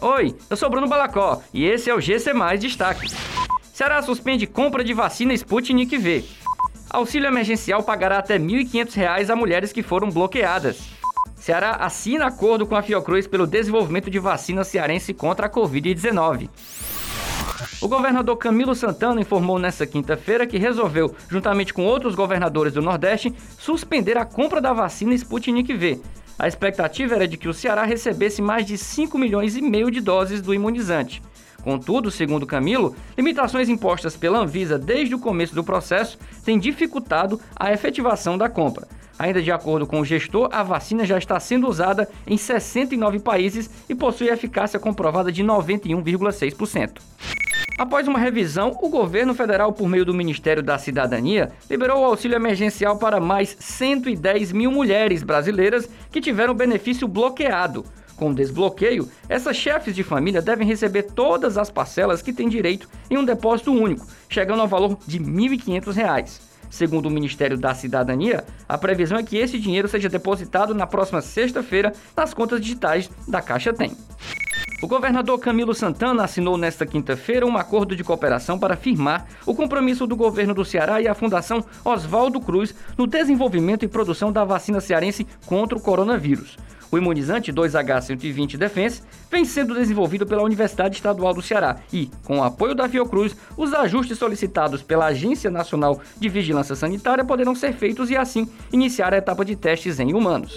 Oi, eu sou Bruno Balacó e esse é o GC Mais Destaque. Ceará suspende compra de vacina Sputnik V. Auxílio emergencial pagará até R$ 1.500 a mulheres que foram bloqueadas. Ceará assina acordo com a Fiocruz pelo desenvolvimento de vacina cearense contra a Covid-19. O governador Camilo Santana informou nesta quinta-feira que resolveu, juntamente com outros governadores do Nordeste, suspender a compra da vacina Sputnik V. A expectativa era de que o Ceará recebesse mais de 5 milhões e meio de doses do imunizante. Contudo, segundo Camilo, limitações impostas pela Anvisa desde o começo do processo têm dificultado a efetivação da compra. Ainda de acordo com o gestor, a vacina já está sendo usada em 69 países e possui eficácia comprovada de 91,6%. Após uma revisão, o governo federal, por meio do Ministério da Cidadania, liberou o auxílio emergencial para mais 110 mil mulheres brasileiras que tiveram benefício bloqueado. Com o desbloqueio, essas chefes de família devem receber todas as parcelas que têm direito em um depósito único, chegando ao valor de R$ 1.500. Segundo o Ministério da Cidadania, a previsão é que esse dinheiro seja depositado na próxima sexta-feira nas contas digitais da Caixa Tem. O governador Camilo Santana assinou nesta quinta-feira um acordo de cooperação para firmar o compromisso do governo do Ceará e a Fundação Oswaldo Cruz no desenvolvimento e produção da vacina cearense contra o coronavírus. O imunizante 2H120 Defense vem sendo desenvolvido pela Universidade Estadual do Ceará e, com o apoio da Fiocruz, os ajustes solicitados pela Agência Nacional de Vigilância Sanitária poderão ser feitos e, assim, iniciar a etapa de testes em humanos.